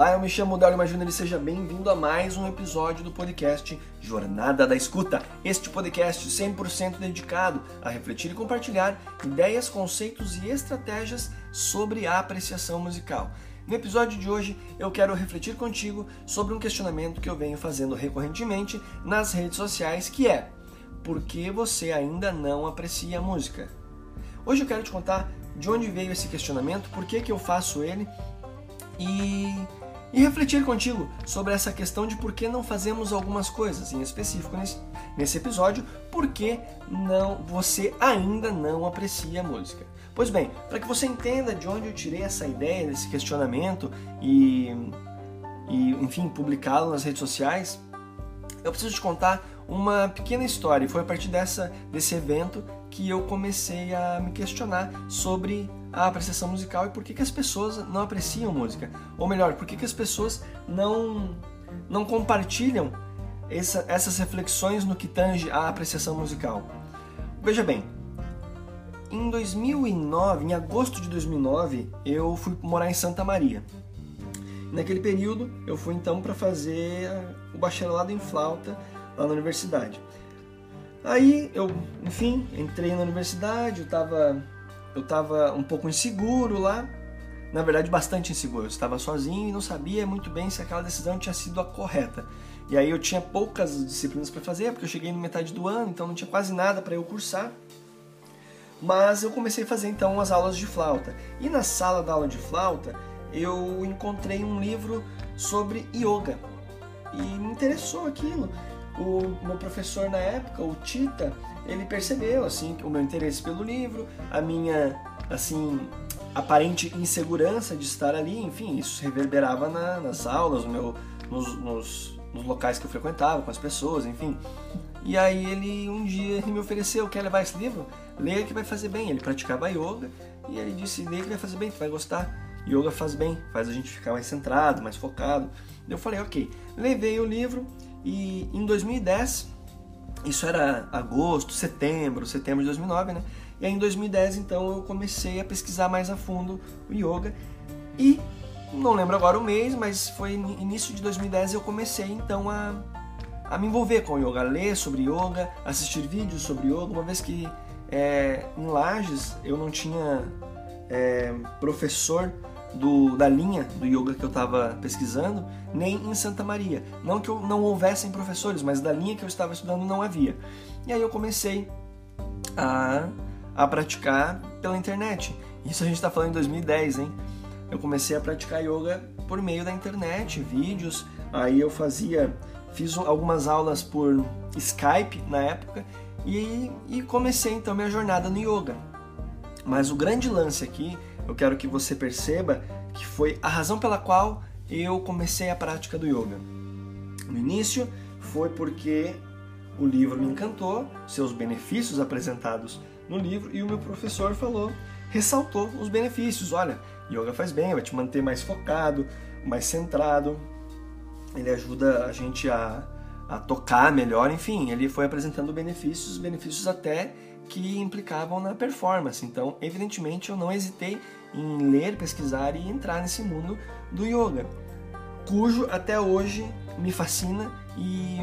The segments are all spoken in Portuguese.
Olá, eu me chamo Dario Júnior e seja bem-vindo a mais um episódio do podcast Jornada da Escuta. Este podcast 100% dedicado a refletir e compartilhar ideias, conceitos e estratégias sobre a apreciação musical. No episódio de hoje, eu quero refletir contigo sobre um questionamento que eu venho fazendo recorrentemente nas redes sociais, que é: por que você ainda não aprecia a música? Hoje eu quero te contar de onde veio esse questionamento, por que, que eu faço ele e, e refletir contigo sobre essa questão de por que não fazemos algumas coisas, em específico nesse, nesse episódio, por que não, você ainda não aprecia a música. Pois bem, para que você entenda de onde eu tirei essa ideia, desse questionamento e, e enfim, publicá-lo nas redes sociais, eu preciso te contar uma pequena história. Foi a partir dessa, desse evento que eu comecei a me questionar sobre a apreciação musical e por que, que as pessoas não apreciam música. Ou melhor, por que, que as pessoas não, não compartilham essa, essas reflexões no que tange a apreciação musical. Veja bem, em 2009, em agosto de 2009, eu fui morar em Santa Maria. Naquele período, eu fui então para fazer o bacharelado em flauta lá na universidade. Aí eu, enfim, entrei na universidade, eu estava eu tava um pouco inseguro lá, na verdade bastante inseguro. Eu estava sozinho e não sabia muito bem se aquela decisão tinha sido a correta. E aí eu tinha poucas disciplinas para fazer, porque eu cheguei na metade do ano, então não tinha quase nada para eu cursar. Mas eu comecei a fazer então as aulas de flauta. E na sala da aula de flauta, eu encontrei um livro sobre yoga. E me interessou aquilo. O meu professor na época, o Tita, ele percebeu assim o meu interesse pelo livro, a minha assim aparente insegurança de estar ali, enfim, isso reverberava na, nas aulas, no meu, nos, nos, nos, locais que eu frequentava, com as pessoas, enfim. E aí ele um dia ele me ofereceu, quer levar esse livro? Leia que vai fazer bem. Ele praticava yoga e ele disse, leia que vai fazer bem, tu vai gostar. Yoga faz bem, faz a gente ficar mais centrado, mais focado. Eu falei, ok. Levei o livro e em 2010 isso era agosto, setembro, setembro de 2009, né? E aí em 2010, então, eu comecei a pesquisar mais a fundo o yoga e não lembro agora o mês, mas foi início de 2010 eu comecei então a, a me envolver com o yoga, a ler sobre yoga, assistir vídeos sobre yoga, uma vez que é, em Lages eu não tinha é, professor do, da linha do yoga que eu estava pesquisando, nem em Santa Maria. Não que eu não houvessem professores, mas da linha que eu estava estudando não havia. E aí eu comecei a, a praticar pela internet. Isso a gente está falando em 2010, hein? Eu comecei a praticar yoga por meio da internet, vídeos. Aí eu fazia, fiz algumas aulas por Skype na época e, e comecei então minha jornada no yoga. Mas o grande lance aqui eu quero que você perceba que foi a razão pela qual eu comecei a prática do yoga. No início foi porque o livro me encantou, seus benefícios apresentados no livro, e o meu professor falou, ressaltou os benefícios. Olha, yoga faz bem, vai te manter mais focado, mais centrado, ele ajuda a gente a, a tocar melhor, enfim, ele foi apresentando benefícios, benefícios até que implicavam na performance. Então, evidentemente, eu não hesitei em ler, pesquisar e entrar nesse mundo do yoga, cujo até hoje me fascina e,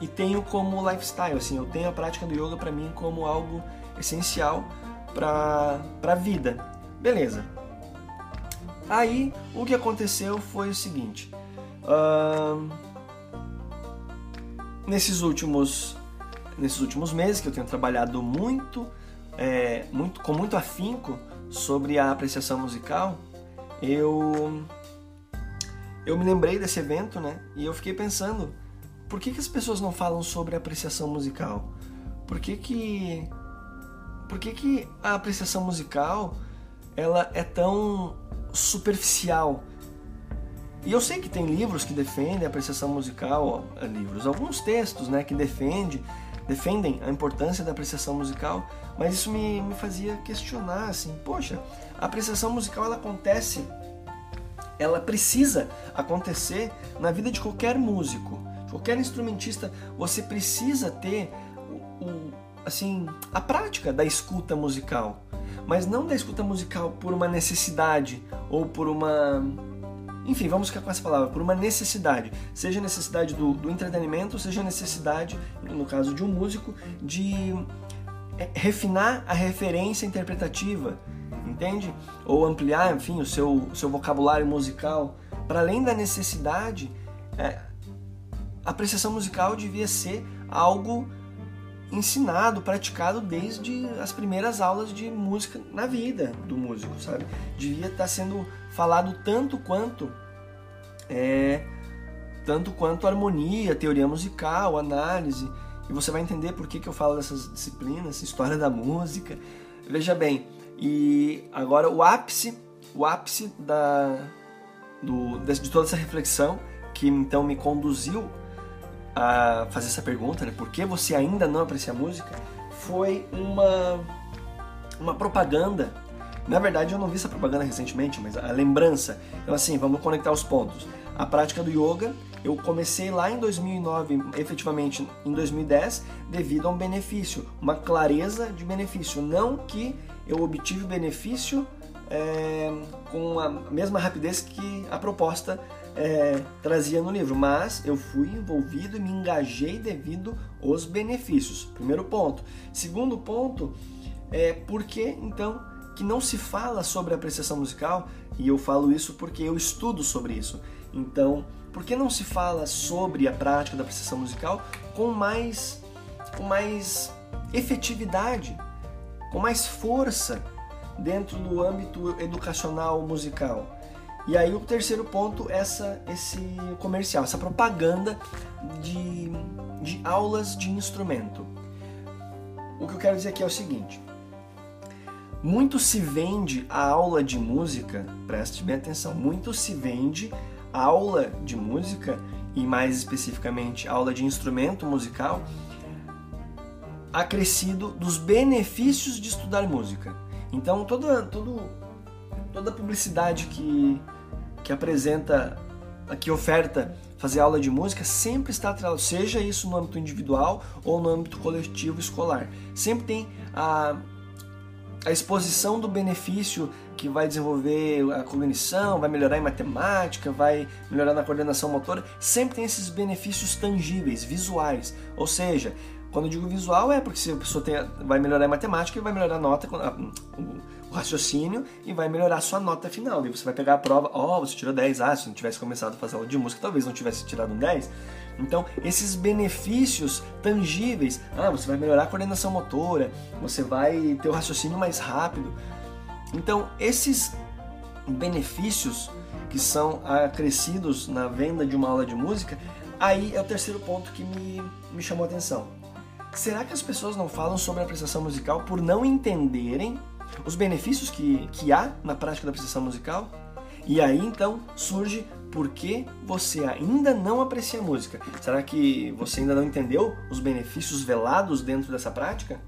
e tenho como lifestyle. Assim, eu tenho a prática do yoga para mim como algo essencial para a vida. Beleza. Aí o que aconteceu foi o seguinte: uh, nesses últimos nesses últimos meses que eu tenho trabalhado muito, é, muito com muito afinco sobre a apreciação musical, eu eu me lembrei desse evento, né? E eu fiquei pensando, por que, que as pessoas não falam sobre apreciação musical? Por que que por que, que a apreciação musical ela é tão superficial? E eu sei que tem livros que defendem a apreciação musical, livros, alguns textos, né, que defendem defendem a importância da apreciação musical, mas isso me, me fazia questionar assim, poxa, a apreciação musical ela acontece, ela precisa acontecer na vida de qualquer músico, qualquer instrumentista, você precisa ter o, o assim a prática da escuta musical, mas não da escuta musical por uma necessidade ou por uma enfim, vamos ficar com essa palavra, por uma necessidade. Seja necessidade do, do entretenimento, seja necessidade, no caso de um músico, de é, refinar a referência interpretativa, entende? Ou ampliar, enfim, o seu, seu vocabulário musical. Para além da necessidade, é, a apreciação musical devia ser algo ensinado, praticado desde as primeiras aulas de música na vida do músico, sabe? Devia estar sendo falado tanto quanto é, tanto quanto harmonia, teoria musical, análise. E você vai entender por que, que eu falo dessas disciplinas, história da música. Veja bem, e agora o ápice, o ápice da, do, de toda essa reflexão que então me conduziu a fazer essa pergunta, né? Por que você ainda não aprecia a música? Foi uma uma propaganda. Na verdade, eu não vi essa propaganda recentemente, mas a lembrança. Então, assim, vamos conectar os pontos. A prática do yoga, eu comecei lá em 2009, efetivamente em 2010, devido a um benefício, uma clareza de benefício. Não que eu obtive benefício é, com a mesma rapidez que a proposta é, trazia no livro, mas eu fui envolvido e me engajei devido aos benefícios. Primeiro ponto. Segundo ponto, é porque então que não se fala sobre apreciação musical, e eu falo isso porque eu estudo sobre isso. Então, por que não se fala sobre a prática da apreciação musical com mais com mais efetividade, com mais força dentro do âmbito educacional musical? E aí o terceiro ponto, essa, esse comercial, essa propaganda de, de aulas de instrumento. O que eu quero dizer aqui é o seguinte: muito se vende a aula de música, preste bem atenção, muito se vende a aula de música e mais especificamente aula de instrumento musical acrescido dos benefícios de estudar música. Então toda, todo, toda publicidade que que apresenta, que oferta fazer aula de música sempre está atrelado, seja isso no âmbito individual ou no âmbito coletivo escolar. Sempre tem a, a exposição do benefício que vai desenvolver a cognição, vai melhorar em matemática, vai melhorar na coordenação motora, sempre tem esses benefícios tangíveis, visuais. Ou seja, quando eu digo visual é porque se a pessoa tem, vai melhorar em matemática, vai melhorar a nota, raciocínio e vai melhorar sua nota final. Daí você vai pegar a prova, ó, oh, você tirou 10, ah, se não tivesse começado a fazer aula de música, talvez não tivesse tirado um 10. Então, esses benefícios tangíveis, ah, você vai melhorar a coordenação motora, você vai ter o raciocínio mais rápido. Então, esses benefícios que são acrescidos na venda de uma aula de música, aí é o terceiro ponto que me, me chamou a atenção Será que as pessoas não falam sobre a apreciação musical por não entenderem os benefícios que, que há na prática da apreciação musical? E aí então surge por que você ainda não aprecia a música. Será que você ainda não entendeu os benefícios velados dentro dessa prática?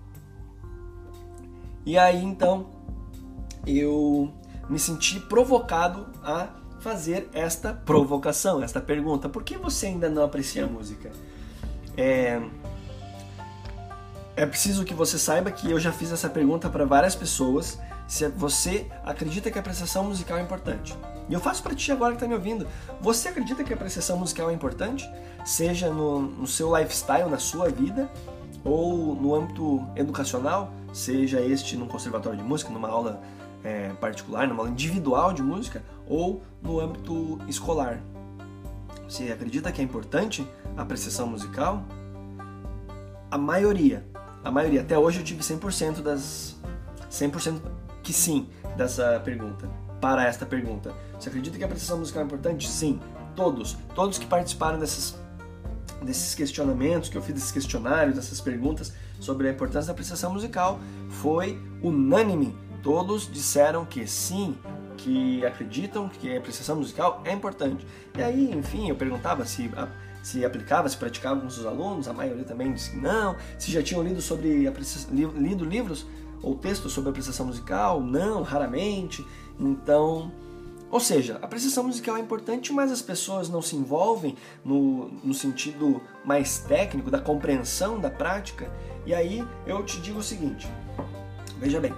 E aí então eu me senti provocado a fazer esta provocação, esta pergunta: por que você ainda não aprecia a música? É, é preciso que você saiba que eu já fiz essa pergunta para várias pessoas. Se você acredita que a apreciação musical é importante. E eu faço para ti agora que está me ouvindo. Você acredita que a apreciação musical é importante? Seja no, no seu lifestyle, na sua vida, ou no âmbito educacional, seja este num conservatório de música, numa aula é, particular, numa aula individual de música, ou no âmbito escolar. Você acredita que é importante a apreciação musical? A maioria a maioria. Até hoje eu tive 100% das 100% que sim dessa pergunta. Para esta pergunta. Você acredita que a apreciação musical é importante? Sim. Todos, todos que participaram dessas desses questionamentos, que eu fiz desses questionários, dessas perguntas sobre a importância da apreciação musical, foi unânime. Todos disseram que sim, que acreditam que a apreciação musical é importante. E aí, enfim, eu perguntava se a se aplicava, se praticava com seus alunos, a maioria também disse que não. Se já tinham lido sobre lido livros ou textos sobre apreciação musical, não, raramente. Então, ou seja, a apreciação musical é importante, mas as pessoas não se envolvem no, no sentido mais técnico da compreensão da prática. E aí eu te digo o seguinte: veja bem,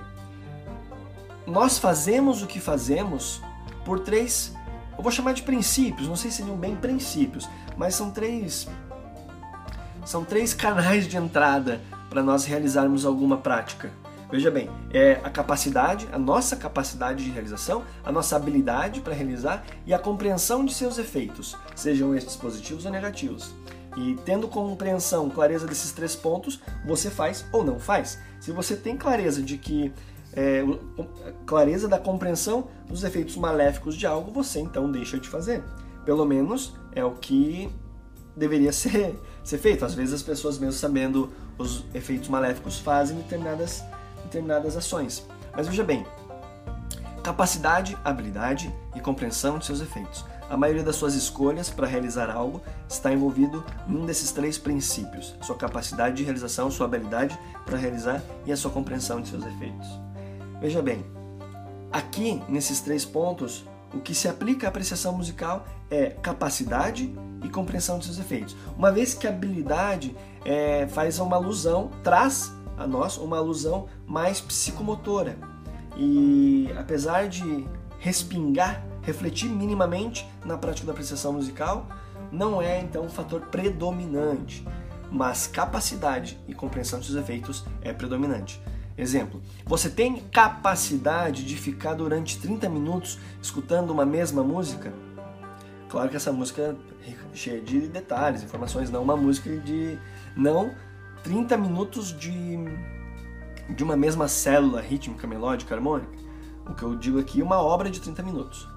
nós fazemos o que fazemos por três eu vou chamar de princípios, não sei se seriam bem princípios, mas são três são três canais de entrada para nós realizarmos alguma prática. Veja bem, é a capacidade, a nossa capacidade de realização, a nossa habilidade para realizar e a compreensão de seus efeitos, sejam estes positivos ou negativos. E tendo compreensão, clareza desses três pontos, você faz ou não faz. Se você tem clareza de que é, clareza da compreensão dos efeitos maléficos de algo, você então deixa de fazer. Pelo menos é o que deveria ser, ser feito. Às vezes as pessoas, mesmo sabendo os efeitos maléficos, fazem determinadas, determinadas ações. Mas veja bem, capacidade, habilidade e compreensão de seus efeitos. A maioria das suas escolhas para realizar algo está envolvido em um desses três princípios: sua capacidade de realização, sua habilidade para realizar e a sua compreensão de seus efeitos. Veja bem, aqui nesses três pontos, o que se aplica à apreciação musical é capacidade e compreensão de seus efeitos. Uma vez que a habilidade é, faz uma alusão, traz a nós uma alusão mais psicomotora. E apesar de respingar, refletir minimamente na prática da apreciação musical, não é então um fator predominante, mas capacidade e compreensão de seus efeitos é predominante. Exemplo, você tem capacidade de ficar durante 30 minutos escutando uma mesma música? Claro que essa música é cheia de detalhes, informações, não uma música de. não 30 minutos de, de uma mesma célula rítmica, melódica, harmônica. O que eu digo aqui é uma obra de 30 minutos.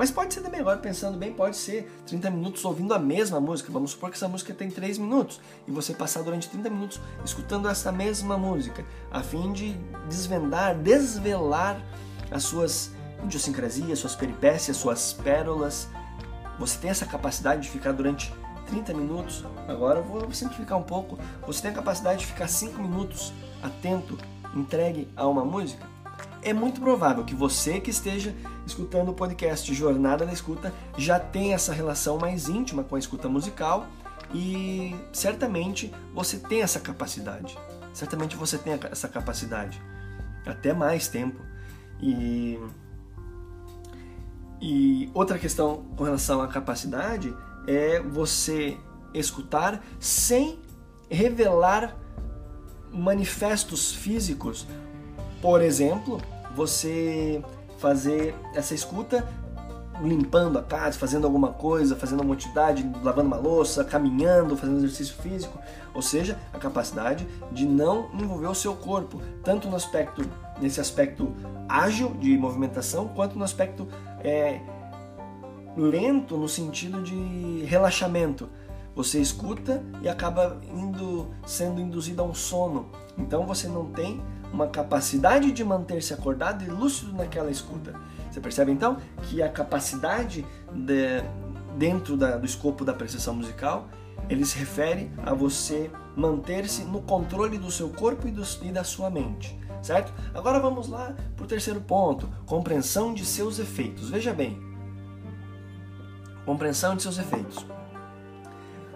Mas pode ser também, agora pensando bem, pode ser 30 minutos ouvindo a mesma música. Vamos supor que essa música tem 3 minutos e você passar durante 30 minutos escutando essa mesma música, a fim de desvendar, desvelar as suas idiosincrasias, suas peripécias, suas pérolas. Você tem essa capacidade de ficar durante 30 minutos. Agora eu vou simplificar um pouco. Você tem a capacidade de ficar 5 minutos atento, entregue a uma música? É muito provável que você que esteja escutando o podcast Jornada da Escuta já tenha essa relação mais íntima com a escuta musical e certamente você tem essa capacidade. Certamente você tem essa capacidade. Até mais tempo. E, e outra questão com relação à capacidade é você escutar sem revelar manifestos físicos por exemplo, você fazer essa escuta limpando a casa, fazendo alguma coisa, fazendo uma atividade, lavando uma louça, caminhando, fazendo exercício físico, ou seja, a capacidade de não envolver o seu corpo, tanto no aspecto nesse aspecto ágil de movimentação, quanto no aspecto é, lento no sentido de relaxamento. Você escuta e acaba indo sendo induzido a um sono. Então você não tem uma capacidade de manter-se acordado e lúcido naquela escuta. Você percebe então que a capacidade de, dentro da, do escopo da apreciação musical ele se refere a você manter-se no controle do seu corpo e, do, e da sua mente, certo? Agora vamos lá para o terceiro ponto: compreensão de seus efeitos. Veja bem, compreensão de seus efeitos.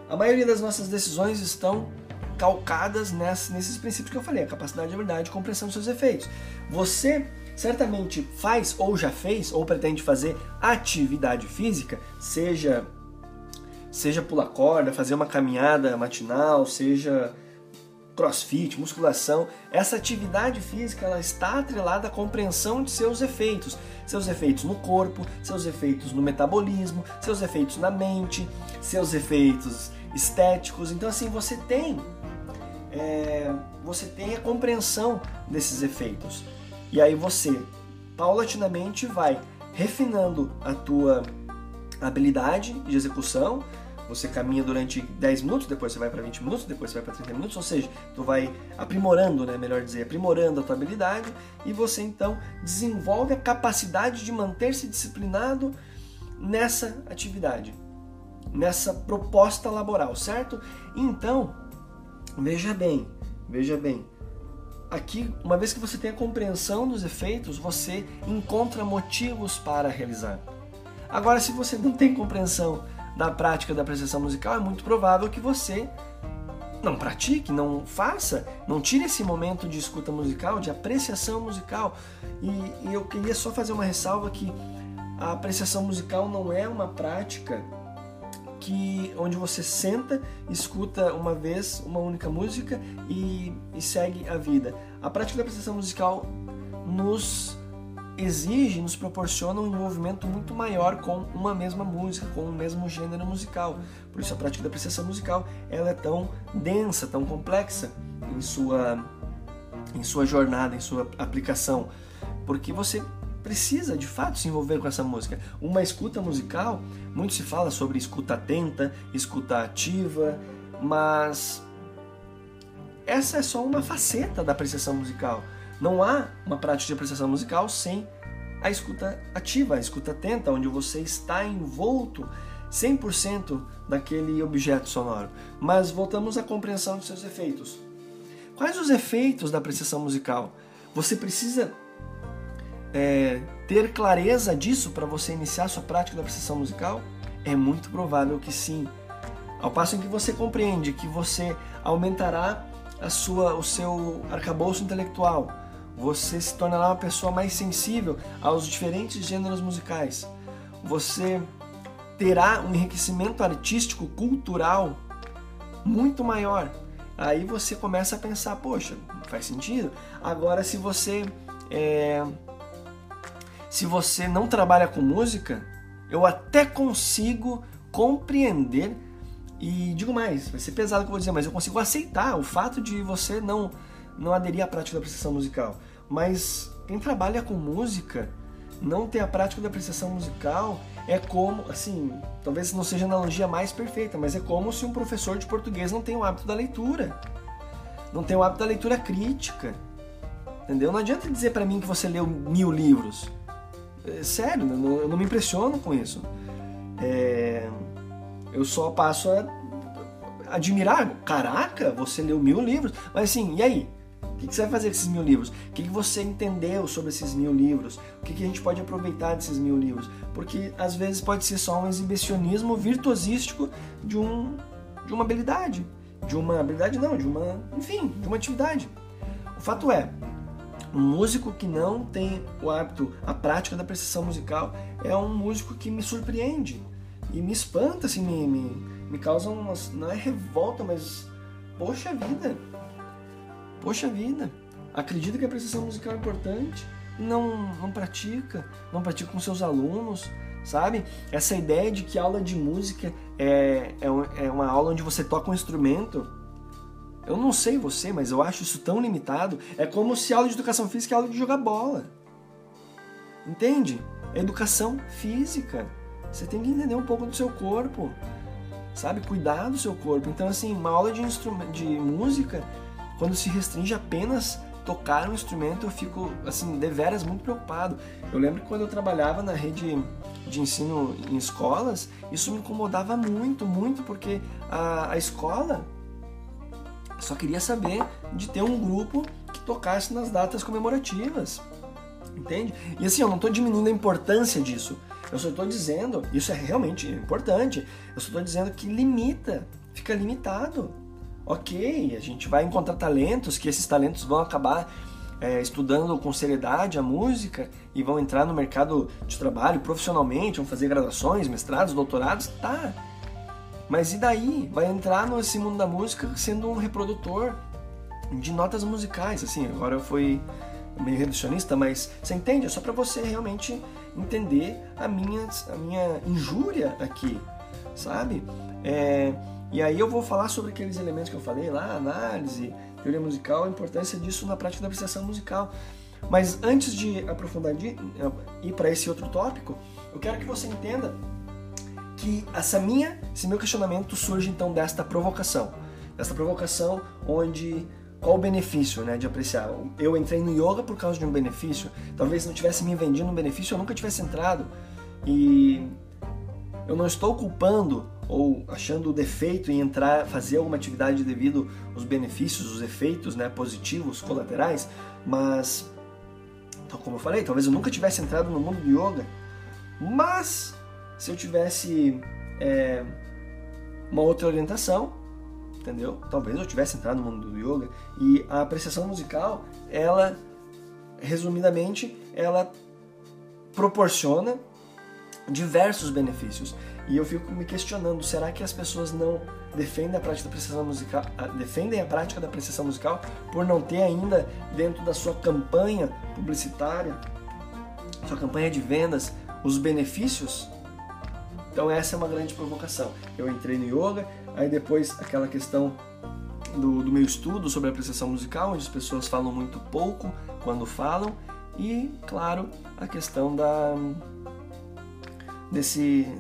A maioria das nossas decisões estão calcadas nesses princípios que eu falei, a capacidade, a habilidade e compreensão dos seus efeitos. Você certamente faz ou já fez ou pretende fazer atividade física, seja seja pular corda, fazer uma caminhada matinal, seja crossfit, musculação, essa atividade física ela está atrelada à compreensão de seus efeitos, seus efeitos no corpo, seus efeitos no metabolismo, seus efeitos na mente, seus efeitos estéticos. Então assim você tem é, você tem a compreensão desses efeitos. E aí você, paulatinamente, vai refinando a tua habilidade de execução. Você caminha durante 10 minutos, depois você vai para 20 minutos, depois você vai para 30 minutos, ou seja, tu vai aprimorando, né, melhor dizer, aprimorando a tua habilidade e você então desenvolve a capacidade de manter-se disciplinado nessa atividade, nessa proposta laboral, certo? Então, Veja bem, veja bem. Aqui, uma vez que você tem a compreensão dos efeitos, você encontra motivos para realizar. Agora, se você não tem compreensão da prática da apreciação musical, é muito provável que você não pratique, não faça, não tire esse momento de escuta musical, de apreciação musical. E, e eu queria só fazer uma ressalva que a apreciação musical não é uma prática que onde você senta, escuta uma vez uma única música e, e segue a vida. A prática da apreciação musical nos exige, nos proporciona um envolvimento muito maior com uma mesma música, com o mesmo gênero musical. Por isso a prática da apreciação musical ela é tão densa, tão complexa em sua em sua jornada, em sua aplicação, porque você precisa de fato se envolver com essa música. Uma escuta musical, muito se fala sobre escuta atenta, escuta ativa, mas essa é só uma faceta da apreciação musical. Não há uma prática de apreciação musical sem a escuta ativa, a escuta atenta, onde você está envolto 100% daquele objeto sonoro. Mas voltamos à compreensão de seus efeitos. Quais os efeitos da apreciação musical? Você precisa é, ter clareza disso para você iniciar sua prática da apreciação musical? É muito provável que sim. Ao passo em que você compreende que você aumentará a sua, o seu arcabouço intelectual, você se tornará uma pessoa mais sensível aos diferentes gêneros musicais. Você terá um enriquecimento artístico, cultural muito maior Aí você começa a pensar, poxa, faz sentido. Agora, se você é... se você não trabalha com música, eu até consigo compreender e digo mais, vai ser pesado o que eu vou dizer, mas eu consigo aceitar o fato de você não não aderir à prática da apreciação musical. Mas quem trabalha com música, não ter a prática da apreciação musical é como, assim, talvez não seja a analogia mais perfeita, mas é como se um professor de português não tem o hábito da leitura. Não tem o hábito da leitura crítica. Entendeu? Não adianta dizer para mim que você leu mil livros. É, sério, eu não, eu não, me impressiono com isso. É, eu só passo a admirar. Caraca, você leu mil livros. Mas assim, e aí? O que, você vai fazer com esses mil livros? O que, você entendeu sobre esses mil livros? O que, a gente pode aproveitar desses mil livros? Porque às vezes pode ser só um exibicionismo virtuosístico de, um, de uma habilidade. De uma habilidade não, de uma, enfim, de uma atividade. O fato é, um músico que não tem o hábito, a prática da precisão musical, é um músico que me surpreende e me espanta, assim, me, me, me causa uma, não é revolta, mas poxa vida, Poxa vida, acredita que a apreciação musical é importante e não, não pratica, não pratica com seus alunos, sabe? Essa ideia de que aula de música é, é, é uma aula onde você toca um instrumento, eu não sei você, mas eu acho isso tão limitado. É como se aula de educação física é aula de jogar bola. Entende? É educação física. Você tem que entender um pouco do seu corpo, sabe? Cuidar do seu corpo. Então, assim, uma aula de, de música quando se restringe apenas tocar um instrumento, eu fico, assim, deveras muito preocupado. Eu lembro que quando eu trabalhava na rede de ensino em escolas, isso me incomodava muito, muito, porque a, a escola só queria saber de ter um grupo que tocasse nas datas comemorativas. Entende? E assim, eu não estou diminuindo a importância disso. Eu só estou dizendo, isso é realmente importante, eu só estou dizendo que limita, fica limitado ok, a gente vai encontrar talentos, que esses talentos vão acabar é, estudando com seriedade a música e vão entrar no mercado de trabalho profissionalmente, vão fazer graduações, mestrados, doutorados, tá. Mas e daí? Vai entrar nesse mundo da música sendo um reprodutor de notas musicais, assim, agora eu fui meio reducionista, mas você entende? É só para você realmente entender a minha, a minha injúria aqui, sabe? É, e aí eu vou falar sobre aqueles elementos que eu falei lá, análise, teoria musical, a importância disso na prática da apreciação musical. Mas antes de aprofundar de ir para esse outro tópico, eu quero que você entenda que essa minha, esse meu questionamento surge então desta provocação, desta provocação onde qual o benefício, né, de apreciar? Eu entrei no yoga por causa de um benefício. Talvez não tivesse me vendido um benefício, eu nunca tivesse entrado. E eu não estou culpando ou achando o defeito em entrar, fazer alguma atividade devido aos benefícios, os efeitos né, positivos, colaterais, mas, então, como eu falei, talvez eu nunca tivesse entrado no mundo do yoga, mas se eu tivesse é, uma outra orientação, entendeu? Talvez eu tivesse entrado no mundo do yoga e a apreciação musical, ela, resumidamente, ela proporciona diversos benefícios. E eu fico me questionando, será que as pessoas não defendem a prática da apreciação musical, defendem a prática da apreciação musical por não ter ainda dentro da sua campanha publicitária, sua campanha de vendas, os benefícios? Então essa é uma grande provocação. Eu entrei no yoga, aí depois aquela questão do, do meu estudo sobre a apreciação musical, onde as pessoas falam muito pouco quando falam, e claro, a questão da desse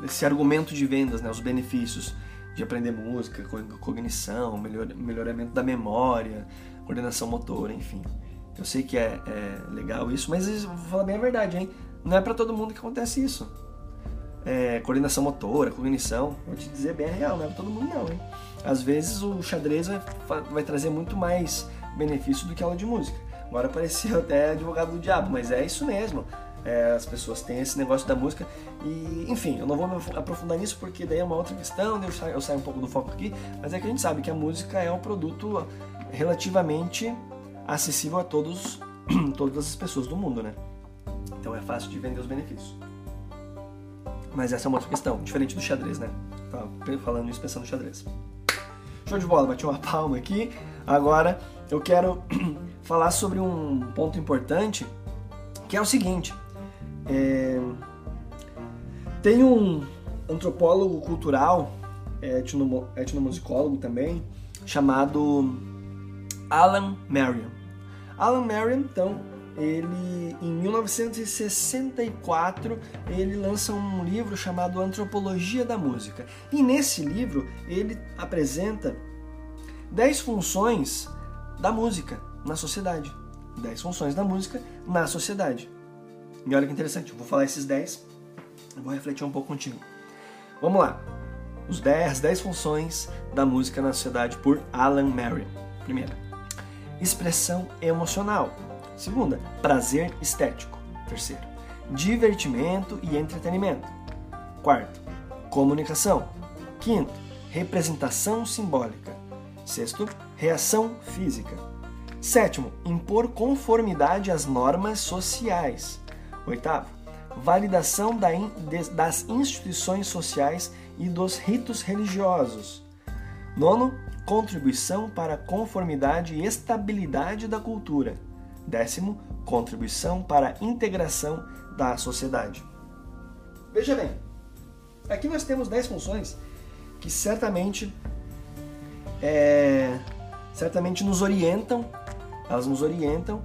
desse argumento de vendas, né, os benefícios de aprender música, cognição, melhor, melhoramento da memória, coordenação motora, enfim. Eu sei que é, é legal isso, mas vou falar bem a verdade, hein? Não é para todo mundo que acontece isso. É, coordenação motora, cognição, vou te dizer bem a real, não é todo mundo não, hein? Às vezes o xadrez vai, vai trazer muito mais benefício do que aula de música. Agora parecia até advogado do diabo, mas é isso mesmo. É, as pessoas têm esse negócio da música e, enfim, eu não vou me aprofundar nisso porque daí é uma outra questão, eu saio, eu saio um pouco do foco aqui, mas é que a gente sabe que a música é um produto relativamente acessível a todos, todas as pessoas do mundo, né? Então é fácil de vender os benefícios. Mas essa é uma outra questão, diferente do xadrez, né? Tava falando isso pensando no xadrez. Show de bola, bati uma palma aqui. Agora eu quero falar sobre um ponto importante, que é o seguinte. É... Tem um antropólogo cultural, é, etnomusicólogo também, chamado Alan Merriam. Alan Merriam, então, ele em 1964 ele lança um livro chamado Antropologia da Música. E nesse livro ele apresenta 10 funções da música na sociedade. 10 funções da música na sociedade. E olha que interessante, eu vou falar esses 10 e vou refletir um pouco contigo. Vamos lá. Os 10, as 10 funções da música na sociedade por Alan Merriam. Primeira, expressão emocional. Segunda, prazer estético. Terceiro, divertimento e entretenimento. Quarto, comunicação. Quinto, representação simbólica. Sexto, reação física. Sétimo, impor conformidade às normas sociais. Oitavo, validação das instituições sociais e dos ritos religiosos. Nono, contribuição para a conformidade e estabilidade da cultura. Décimo, contribuição para a integração da sociedade. Veja bem, aqui nós temos 10 funções que certamente é, certamente nos orientam, elas nos orientam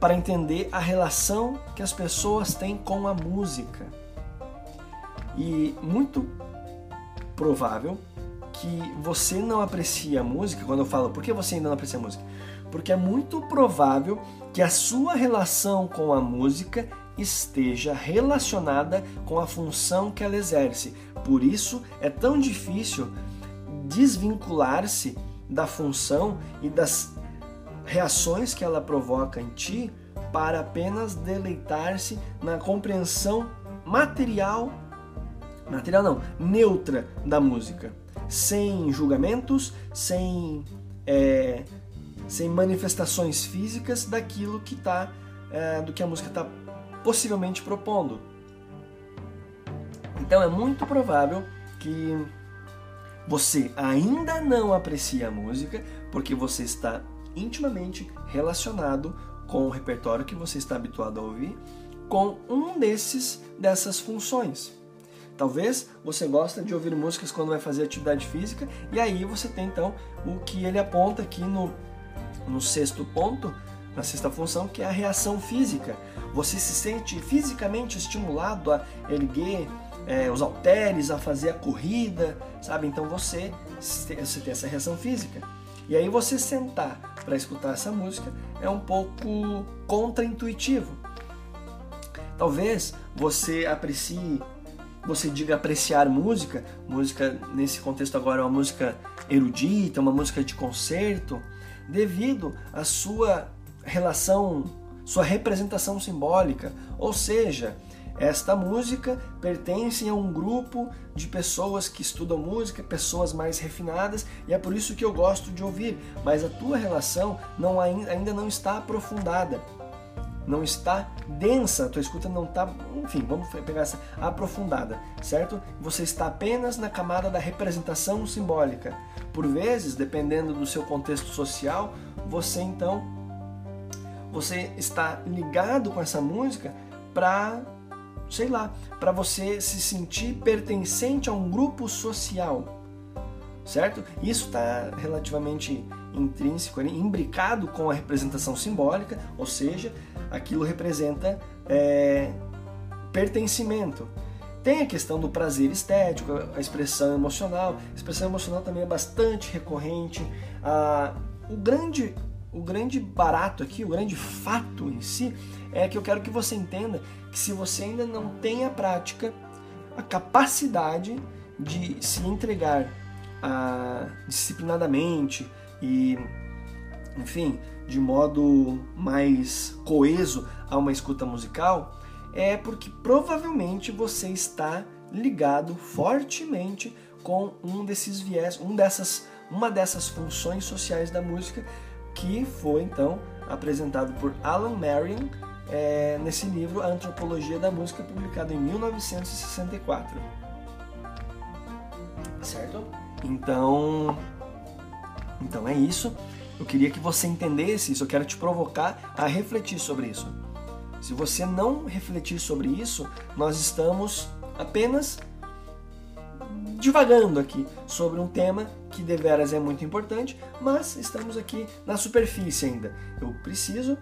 para entender a relação que as pessoas têm com a música. E muito provável que você não aprecia a música, quando eu falo por que você ainda não aprecia a música? Porque é muito provável que a sua relação com a música esteja relacionada com a função que ela exerce. Por isso é tão difícil desvincular-se da função e das reações que ela provoca em ti para apenas deleitar-se na compreensão material, material não, neutra da música, sem julgamentos, sem é, sem manifestações físicas daquilo que tá é, do que a música está possivelmente propondo. Então é muito provável que você ainda não aprecia a música porque você está intimamente relacionado com o repertório que você está habituado a ouvir, com um desses dessas funções. Talvez você gosta de ouvir músicas quando vai fazer atividade física e aí você tem então o que ele aponta aqui no, no sexto ponto, na sexta função, que é a reação física. Você se sente fisicamente estimulado a erguer é, os halteres, a fazer a corrida, sabe? Então você, você tem essa reação física. E aí você sentar para escutar essa música é um pouco contraintuitivo. Talvez você aprecie, você diga apreciar música, música nesse contexto agora é uma música erudita, uma música de concerto, devido à sua relação, sua representação simbólica, ou seja, esta música pertence a um grupo de pessoas que estudam música, pessoas mais refinadas, e é por isso que eu gosto de ouvir, mas a tua relação não, ainda não está aprofundada. Não está densa, a tua escuta não está, enfim, vamos pegar essa aprofundada, certo? Você está apenas na camada da representação simbólica. Por vezes, dependendo do seu contexto social, você então você está ligado com essa música para sei lá, para você se sentir pertencente a um grupo social certo? Isso está relativamente intrínseco, imbricado com a representação simbólica, ou seja, aquilo representa é, pertencimento. Tem a questão do prazer estético, a expressão emocional. A expressão emocional também é bastante recorrente. Ah, o grande o grande barato aqui, o grande fato em si, é que eu quero que você entenda que se você ainda não tem a prática, a capacidade de se entregar ah, disciplinadamente e, enfim, de modo mais coeso a uma escuta musical, é porque provavelmente você está ligado fortemente com um desses viés, um dessas, uma dessas funções sociais da música que foi então apresentado por Alan Marion é, nesse livro A Antropologia da Música, publicado em 1964. Certo? Então, então é isso. Eu queria que você entendesse isso, eu quero te provocar a refletir sobre isso. Se você não refletir sobre isso, nós estamos apenas divagando aqui sobre um tema que deveras é muito importante, mas estamos aqui na superfície ainda. Eu preciso,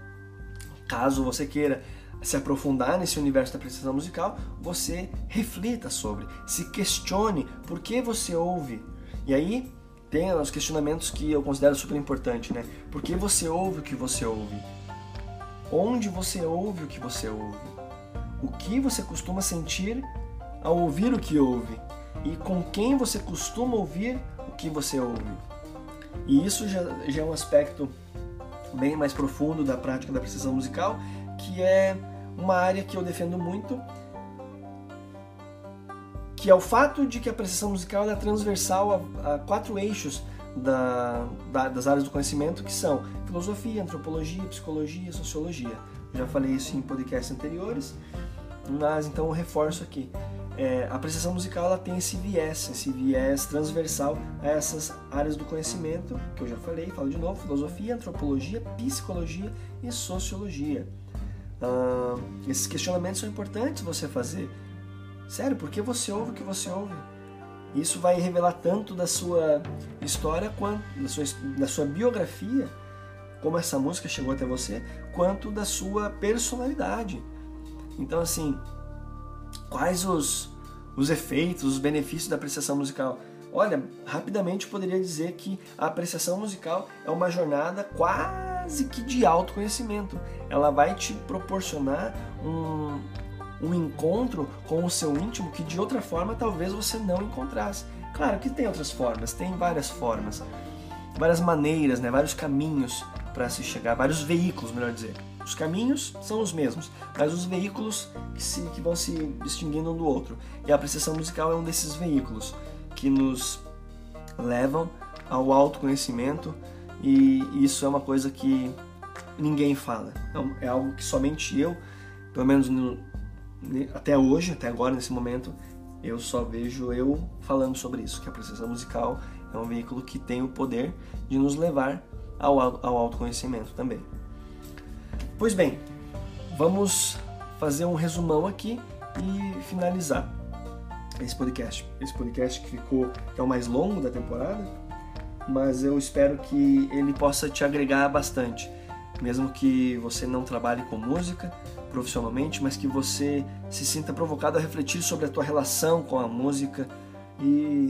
caso você queira se aprofundar nesse universo da apreciação musical, você reflita sobre, se questione por que você ouve e aí tem os questionamentos que eu considero super importante, né? Por que você ouve o que você ouve? Onde você ouve o que você ouve? O que você costuma sentir ao ouvir o que ouve? E com quem você costuma ouvir o que você ouve? E isso já, já é um aspecto bem mais profundo da prática da precisão musical, que é uma área que eu defendo muito que é o fato de que a apreciação musical é transversal a, a quatro eixos da, da, das áreas do conhecimento, que são filosofia, antropologia, psicologia sociologia. já falei isso em podcasts anteriores, mas então eu reforço aqui. É, a apreciação musical ela tem esse viés, esse viés transversal a essas áreas do conhecimento, que eu já falei, falo de novo, filosofia, antropologia, psicologia e sociologia. Uh, esses questionamentos são importantes você fazer, Sério, porque você ouve o que você ouve. Isso vai revelar tanto da sua história, quanto da sua, da sua biografia, como essa música chegou até você, quanto da sua personalidade. Então, assim, quais os, os efeitos, os benefícios da apreciação musical? Olha, rapidamente eu poderia dizer que a apreciação musical é uma jornada quase que de autoconhecimento. Ela vai te proporcionar um, um encontro com o seu íntimo que de outra forma talvez você não encontrasse. Claro que tem outras formas, tem várias formas, várias maneiras, né, vários caminhos para se chegar, vários veículos, melhor dizer. Os caminhos são os mesmos, mas os veículos que, se, que vão se distinguindo um do outro. E a apreciação musical é um desses veículos que nos levam ao autoconhecimento e isso é uma coisa que ninguém fala. É, é algo que somente eu, pelo menos no, até hoje, até agora, nesse momento, eu só vejo eu falando sobre isso, que a apreciação musical é um veículo que tem o poder de nos levar ao, ao autoconhecimento também. Pois bem, vamos fazer um resumão aqui e finalizar esse podcast. Esse podcast que ficou que é o mais longo da temporada, mas eu espero que ele possa te agregar bastante mesmo que você não trabalhe com música profissionalmente, mas que você se sinta provocado a refletir sobre a tua relação com a música e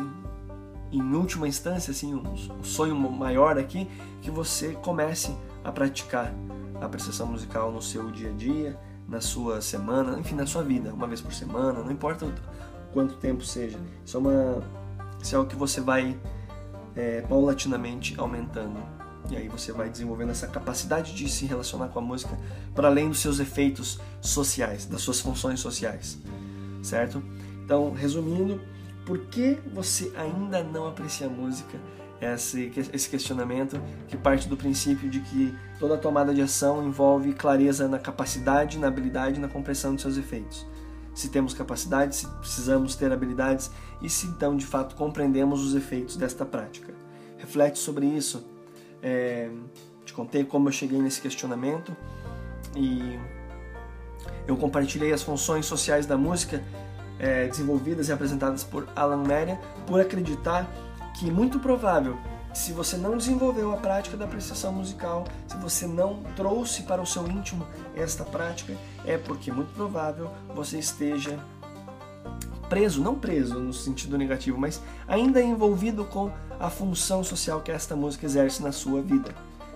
em última instância, assim, um sonho maior aqui, que você comece a praticar a apreciação musical no seu dia a dia, na sua semana, enfim, na sua vida, uma vez por semana, não importa quanto tempo seja. Isso é, uma, isso é algo que você vai é, paulatinamente aumentando e aí você vai desenvolvendo essa capacidade de se relacionar com a música para além dos seus efeitos sociais, das suas funções sociais, certo? Então, resumindo, por que você ainda não aprecia a música? esse, esse questionamento que parte do princípio de que toda tomada de ação envolve clareza na capacidade, na habilidade na compreensão de seus efeitos. Se temos capacidade, se precisamos ter habilidades e se então de fato compreendemos os efeitos desta prática. Reflete sobre isso. É, te contei como eu cheguei nesse questionamento e eu compartilhei as funções sociais da música é, desenvolvidas e apresentadas por Alan Meria por acreditar que muito provável se você não desenvolveu a prática da apreciação musical, se você não trouxe para o seu íntimo esta prática, é porque muito provável você esteja preso, não preso no sentido negativo, mas ainda envolvido com a função social que esta música exerce na sua vida.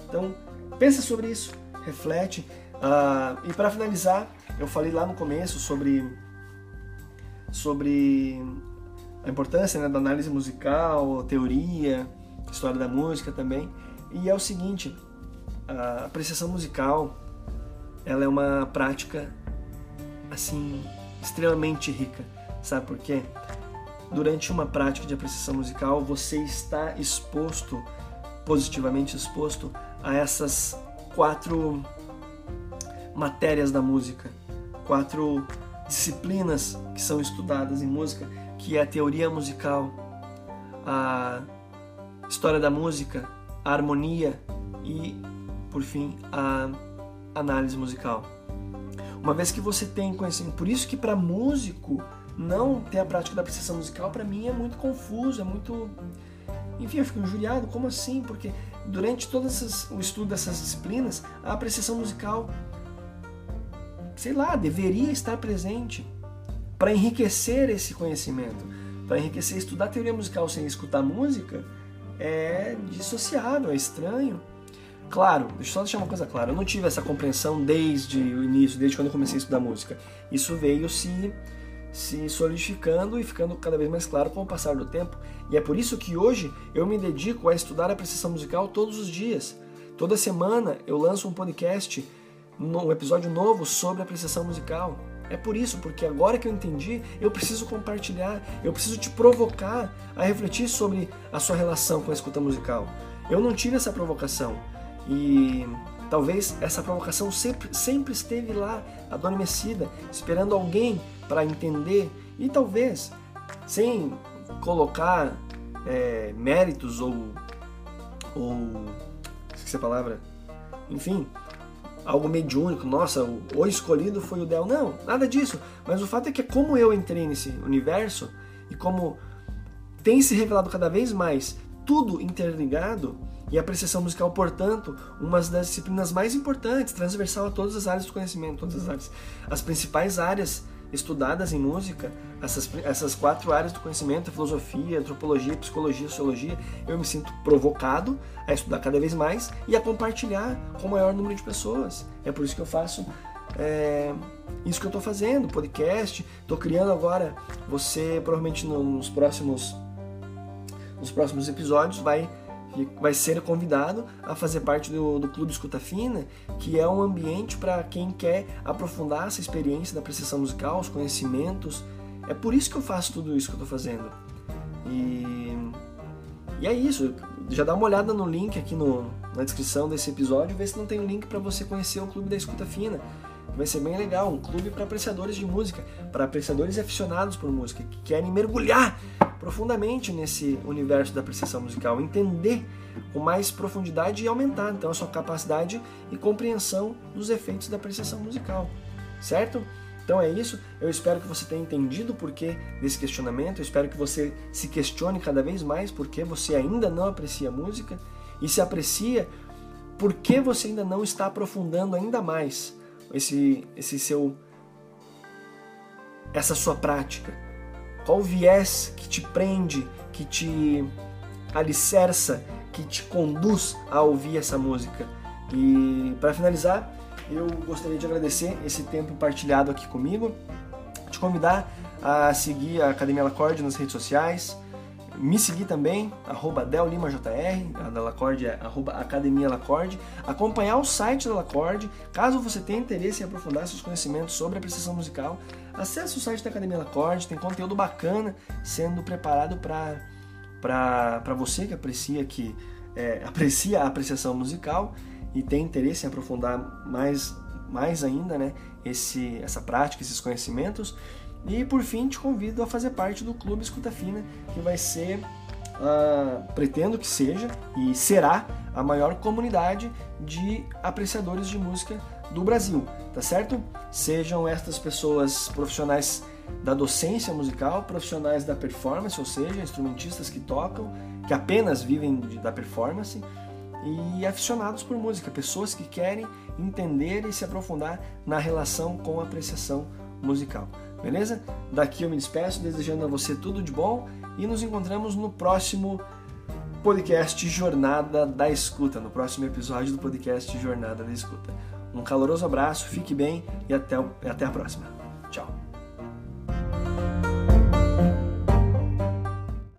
Então, pense sobre isso, reflete. Uh, e para finalizar, eu falei lá no começo sobre sobre a importância né, da análise musical, teoria, história da música também. E é o seguinte, a apreciação musical, ela é uma prática assim extremamente rica. Sabe por quê? Durante uma prática de apreciação musical, você está exposto, positivamente exposto, a essas quatro matérias da música, quatro disciplinas que são estudadas em música, que é a teoria musical, a história da música, a harmonia e, por fim, a análise musical. Uma vez que você tem conhecimento, por isso que para músico não ter a prática da apreciação musical para mim é muito confuso, é muito enfim, eu fico injuriado, como assim? Porque durante todo essas, o estudo dessas disciplinas, a apreciação musical sei lá, deveria estar presente para enriquecer esse conhecimento, para enriquecer estudar teoria musical sem escutar música é dissociável, é estranho. Claro, deixa eu só deixar uma coisa clara, eu não tive essa compreensão desde o início, desde quando eu comecei a estudar música. Isso veio se se solidificando e ficando cada vez mais claro com o passar do tempo. E é por isso que hoje eu me dedico a estudar a apreciação musical todos os dias. Toda semana eu lanço um podcast um episódio novo sobre apreciação musical. É por isso, porque agora que eu entendi, eu preciso compartilhar, eu preciso te provocar a refletir sobre a sua relação com a escuta musical. Eu não tive essa provocação e talvez essa provocação sempre, sempre esteve lá, adormecida, esperando alguém para entender e talvez sem colocar é, méritos ou ou esqueci a palavra, enfim, algo mediúnico, nossa, o, escolhido foi o Del. Não, nada disso. Mas o fato é que como eu entrei nesse universo e como tem se revelado cada vez mais tudo interligado e a apreciação musical, portanto, uma das disciplinas mais importantes, transversal a todas as áreas do conhecimento, todas as áreas, as principais áreas estudadas em música, essas, essas quatro áreas do conhecimento, filosofia, antropologia, psicologia, sociologia, eu me sinto provocado a estudar cada vez mais e a compartilhar com o maior número de pessoas. É por isso que eu faço é, isso que eu estou fazendo, podcast, estou criando agora, você provavelmente nos próximos, nos próximos episódios vai vai ser convidado a fazer parte do, do Clube Escuta Fina, que é um ambiente para quem quer aprofundar essa experiência da apreciação musical, os conhecimentos. É por isso que eu faço tudo isso que eu estou fazendo. E, e é isso. Já dá uma olhada no link aqui no, na descrição desse episódio, vê se não tem um link para você conhecer o Clube da Escuta Fina. Vai ser bem legal, um clube para apreciadores de música, para apreciadores aficionados por música, que querem mergulhar profundamente nesse universo da apreciação musical, entender com mais profundidade e aumentar então a sua capacidade e compreensão dos efeitos da apreciação musical, certo? Então é isso. Eu espero que você tenha entendido o porquê desse questionamento. Eu espero que você se questione cada vez mais porque você ainda não aprecia música e se aprecia porque você ainda não está aprofundando ainda mais esse esse seu essa sua prática qual o viés que te prende, que te alicerça, que te conduz a ouvir essa música? E para finalizar, eu gostaria de agradecer esse tempo partilhado aqui comigo, te convidar a seguir a Academia Lacorde nas redes sociais, me seguir também, arroba DelLimaJR, a da Lacorde é arroba Academia Lacorde, acompanhar o site da Lacorde, caso você tenha interesse em aprofundar seus conhecimentos sobre apreciação musical, acesse o site da Academia Lacorde, tem conteúdo bacana sendo preparado para você que aprecia que é, aprecia a apreciação musical e tem interesse em aprofundar mais, mais ainda né, esse, essa prática, esses conhecimentos. E por fim, te convido a fazer parte do Clube Escuta Fina, que vai ser, uh, pretendo que seja e será a maior comunidade de apreciadores de música do Brasil, tá certo? Sejam estas pessoas profissionais da docência musical, profissionais da performance, ou seja, instrumentistas que tocam, que apenas vivem da performance, e aficionados por música, pessoas que querem entender e se aprofundar na relação com a apreciação musical. Beleza? Daqui eu me despeço, desejando a você tudo de bom e nos encontramos no próximo podcast Jornada da Escuta, no próximo episódio do podcast Jornada da Escuta. Um caloroso abraço, fique bem e até, até a próxima.